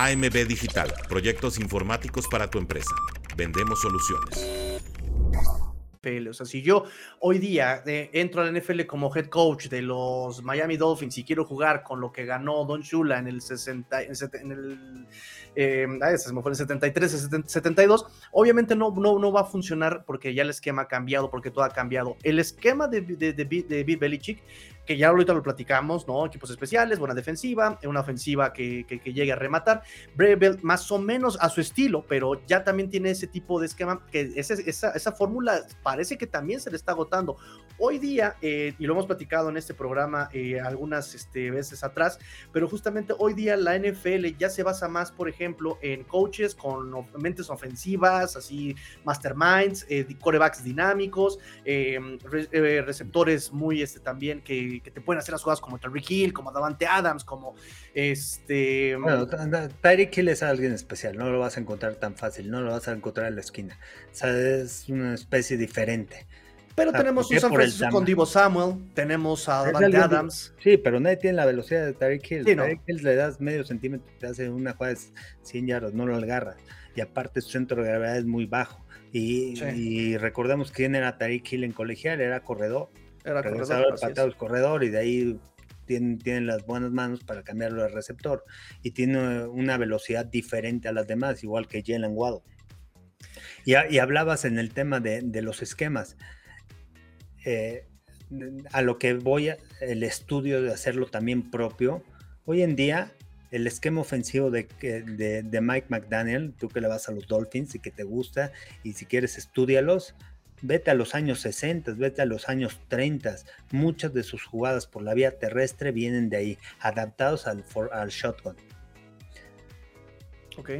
AMB Digital, proyectos informáticos para tu empresa. Vendemos soluciones. O sea, si yo hoy día eh, entro a la NFL como head coach de los Miami Dolphins y quiero jugar con lo que ganó Don Shula en el 60, en el, eh, se me fue el 73, 72, obviamente no, no, no va a funcionar porque ya el esquema ha cambiado, porque todo ha cambiado. El esquema de, de, de, de Bill Belichick que ya ahorita lo platicamos, ¿no? Equipos especiales, buena defensiva, una ofensiva que, que, llegue a rematar. Brevel, más o menos a su estilo, pero ya también tiene ese tipo de esquema, que esa, esa fórmula parece que también se le está agotando. Hoy día, eh, y lo hemos platicado en este programa eh, algunas este, veces atrás, pero justamente hoy día la NFL ya se basa más, por ejemplo, en coaches con mentes ofensivas, así masterminds, eh, corebacks dinámicos, receptores muy este, también que que te pueden hacer las jugadas como Tyreek Hill, como Davante Adams, como este. Bueno, Tyreek Hill es alguien especial, no lo vas a encontrar tan fácil, no lo vas a encontrar en la esquina. O sea, es una especie diferente. Pero tenemos un San Francisco con Divo Samuel, tenemos a Davante Adams. Sí, pero nadie tiene la velocidad de Tyreek Hill. Tyreek Hill le das medio centímetro, te hace una jugada de 100 yardas, no lo agarras. Y aparte su centro de gravedad es muy bajo. Y, y recordemos quién era Tyreek Hill en colegial, era corredor. Era corredor, corredor y de ahí tienen, las buenas manos para cambiarlo de receptor y tiene una velocidad diferente a las demás, igual que Jalen Waddle. Y, y, hablabas en el tema de, los esquemas. Eh, a lo que voy, el estudio de hacerlo también propio. Hoy en día, el esquema ofensivo de, de, de, Mike McDaniel, tú que le vas a los Dolphins y que te gusta, y si quieres, estudialos, Vete a los años 60, vete a los años 30. Muchas de sus jugadas por la vía terrestre vienen de ahí, adaptados al, al shotgun. Ok.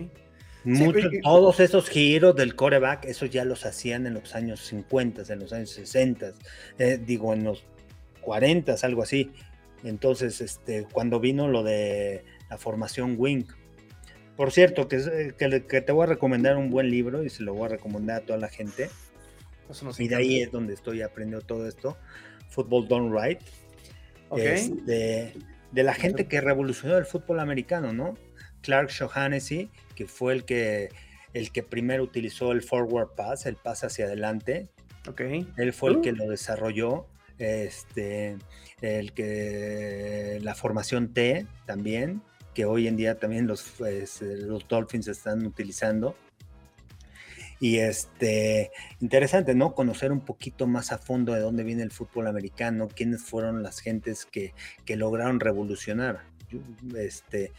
todos esos giros del coreback, esos ya los hacían en los años 50, en los años 60, eh, digo en los 40, algo así. Entonces, este, cuando vino lo de la formación Wing. Por cierto, que, que te voy a recomendar un buen libro y se lo voy a recomendar a toda la gente y de ahí es donde estoy aprendiendo todo esto. Football Done Right. de, la gente que revolucionó el fútbol americano, ¿no? Clark Shaughnessy, que fue el que, el que primero utilizó el forward pass, el pase hacia adelante. Okay. Él fue el que uh. lo desarrolló. Este, el que la formación T también, que hoy en día también los, pues, los Dolphins están utilizando. Y este, interesante, ¿no? Conocer un poquito más a fondo de dónde viene el fútbol americano, quiénes fueron las gentes que, que lograron revolucionar. Este,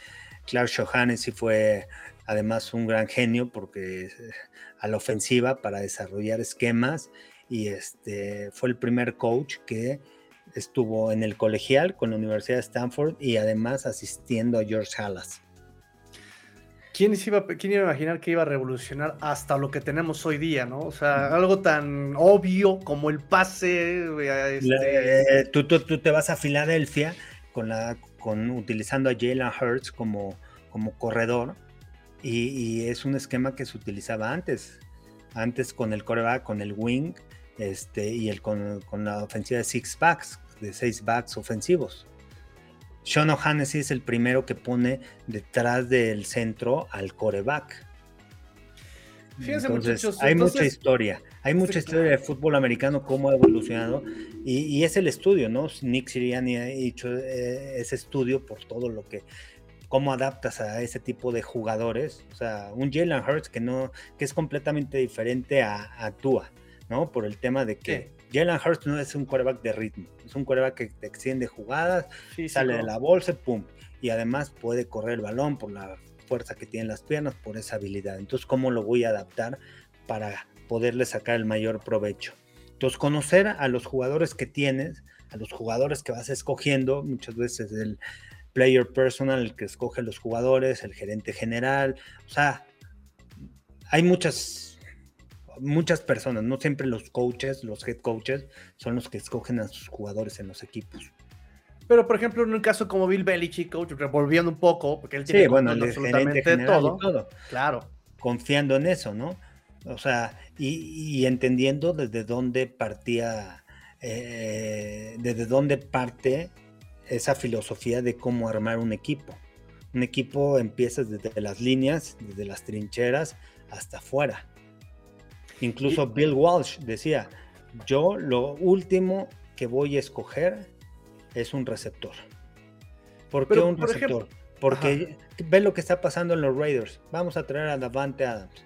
Clark Johannes fue además un gran genio porque eh, a la ofensiva para desarrollar esquemas y este, fue el primer coach que estuvo en el colegial con la Universidad de Stanford y además asistiendo a George Halas. ¿Quién, iba, ¿Quién iba a imaginar que iba a revolucionar hasta lo que tenemos hoy día, no? O sea, algo tan obvio como el pase. Eh, este... tú, tú, tú, te vas a Filadelfia con la, con, utilizando a Jalen Hurts como, como corredor y, es un esquema que se utilizaba antes. Antes con el coreback, con el wing este, y el, con, con la ofensiva de six backs, de seis backs ofensivos. Sean O'Hannessy es el primero que pone detrás del centro al coreback. Fíjense, muchachos, hay mucha historia, hay mucha historia de fútbol americano, cómo ha evolucionado, y, es el estudio, ¿no? Nick Siriani ha hecho eh, ese estudio por todo lo que, cómo adaptas a ese tipo de jugadores, o sea, un Jalen Hurts que no, que es completamente diferente a, a Tua, ¿no? Por el tema de que Jalen Hurts no es un quarterback de ritmo, es un quarterback que te extiende jugadas, sale de la bolsa, pum, y además puede correr el balón por la fuerza que tiene las piernas, por esa habilidad. Entonces, ¿cómo lo voy a adaptar para poderle sacar el mayor provecho? Entonces, conocer a los jugadores que tienes, a los jugadores que vas escogiendo, muchas veces el player personal, el que escoge los jugadores, el gerente general, o sea, hay muchas muchas personas, no siempre los coaches, los head coaches, son los que escogen a sus jugadores en los equipos. Pero, por ejemplo, en un caso como Bill Belichick, coach, revolviendo un poco, porque él tiene sí, bueno, absolutamente todo, todo. Claro. Confiando en eso, ¿no? O sea, y, entendiendo desde dónde partía, eh, desde dónde parte esa filosofía de cómo armar un equipo. Un equipo empieza desde las líneas, desde las trincheras hasta afuera. Incluso Bill Walsh decía, yo lo último que voy a escoger es un receptor. ¿Por qué un receptor? Porque ve lo que está pasando en los Raiders. Vamos a traer a Davante Adams.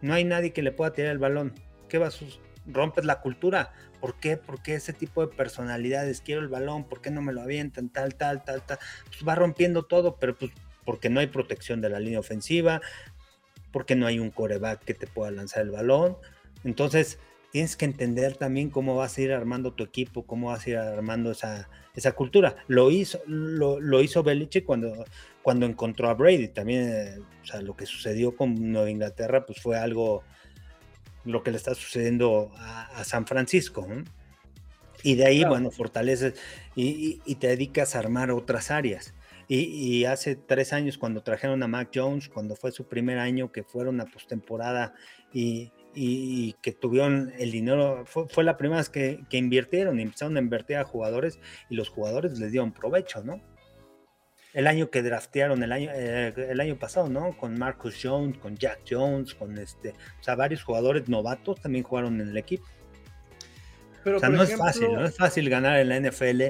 No hay nadie que le pueda tirar el balón. ¿Qué va a rompes la cultura. ¿Por qué? Porque ese tipo de personalidades, quiero el balón, ¿por qué no me lo avientan? Tal, tal, tal, tal. Pues va rompiendo todo, pero pues porque no hay protección de la línea ofensiva, porque no hay un coreback que te pueda lanzar el balón. Entonces, tienes que entender también cómo vas a ir armando tu equipo, cómo vas a ir armando esa, esa cultura. Lo hizo, lo, lo hizo Belichick cuando, cuando encontró a Brady. También, eh, o sea, lo que sucedió con Nueva Inglaterra, pues fue algo lo que le está sucediendo a, San Francisco. Y de ahí, bueno, fortaleces y, te dedicas a armar otras áreas. Y, hace tres años, cuando trajeron a Mac Jones, cuando fue su primer año, que fueron a postemporada y, y, que tuvieron el dinero, fue, la primera vez que, que, invirtieron, empezaron a invertir a jugadores y los jugadores les dieron provecho, ¿no? el año que draftearon el año, eh, el año pasado, ¿no? Con Marcus Jones, con Jack Jones, con este, o sea, varios jugadores novatos también jugaron en el equipo. Pero, o sea, no es fácil, no es fácil ganar en la NFL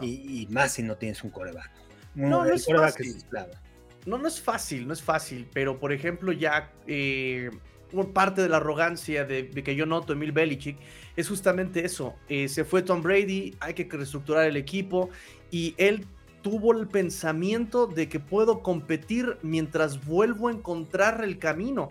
y, más si no tienes un coreback. No, no, es fácil. no, no es fácil, no es fácil, pero por ejemplo ya eh, parte de la arrogancia de, que yo noto Emil Belichick es justamente eso. Eh, se fue Tom Brady, hay que reestructurar el equipo y él tuvo el pensamiento de que puedo competir mientras vuelvo a encontrar el camino.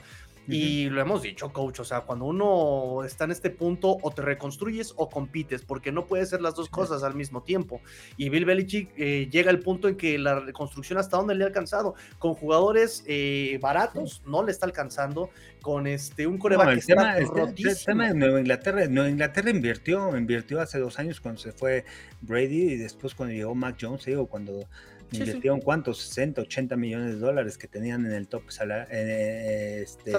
Y lo hemos dicho, coach, o sea, cuando uno está en este punto, o te reconstruyes o compites, porque no puede ser las dos cosas al mismo tiempo. Y Bill Belichick eh, llega al punto en que la reconstrucción hasta dónde le ha alcanzado. Con jugadores eh, baratos, no le está alcanzando. Con este un coreback el, tema, el, tema, de Nueva Inglaterra, Nueva Inglaterra invirtió, invirtió hace dos años cuando se fue Brady y después cuando llegó Mac Jones, digo, cuando invirtieron cuántos, 60, 80 millones de dólares que tenían en el top eh, este,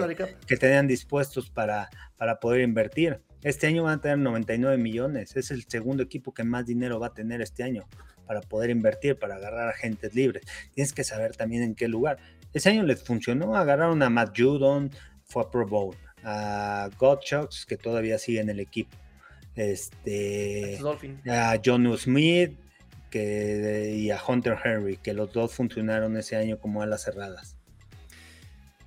que tenían dispuestos para, para poder invertir. Este año van a tener 99 millones, es el segundo equipo que más dinero va a tener este año para poder invertir, para agarrar a agentes libres. Tienes que saber también en qué lugar. Ese año les funcionó, agarraron a Matt Judon, fue a Pro Bowl, a Gottschalks, que todavía sigue en el equipo, este, a John Smith, que, y a Hunter Henry, que los dos funcionaron ese año como alas cerradas.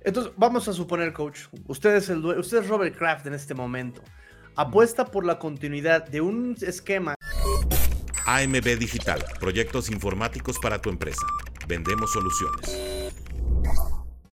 Entonces, vamos a suponer, coach, usted es, el, usted es Robert Kraft en este momento. Apuesta por la continuidad de un esquema. AMB Digital, proyectos informáticos para tu empresa. Vendemos soluciones.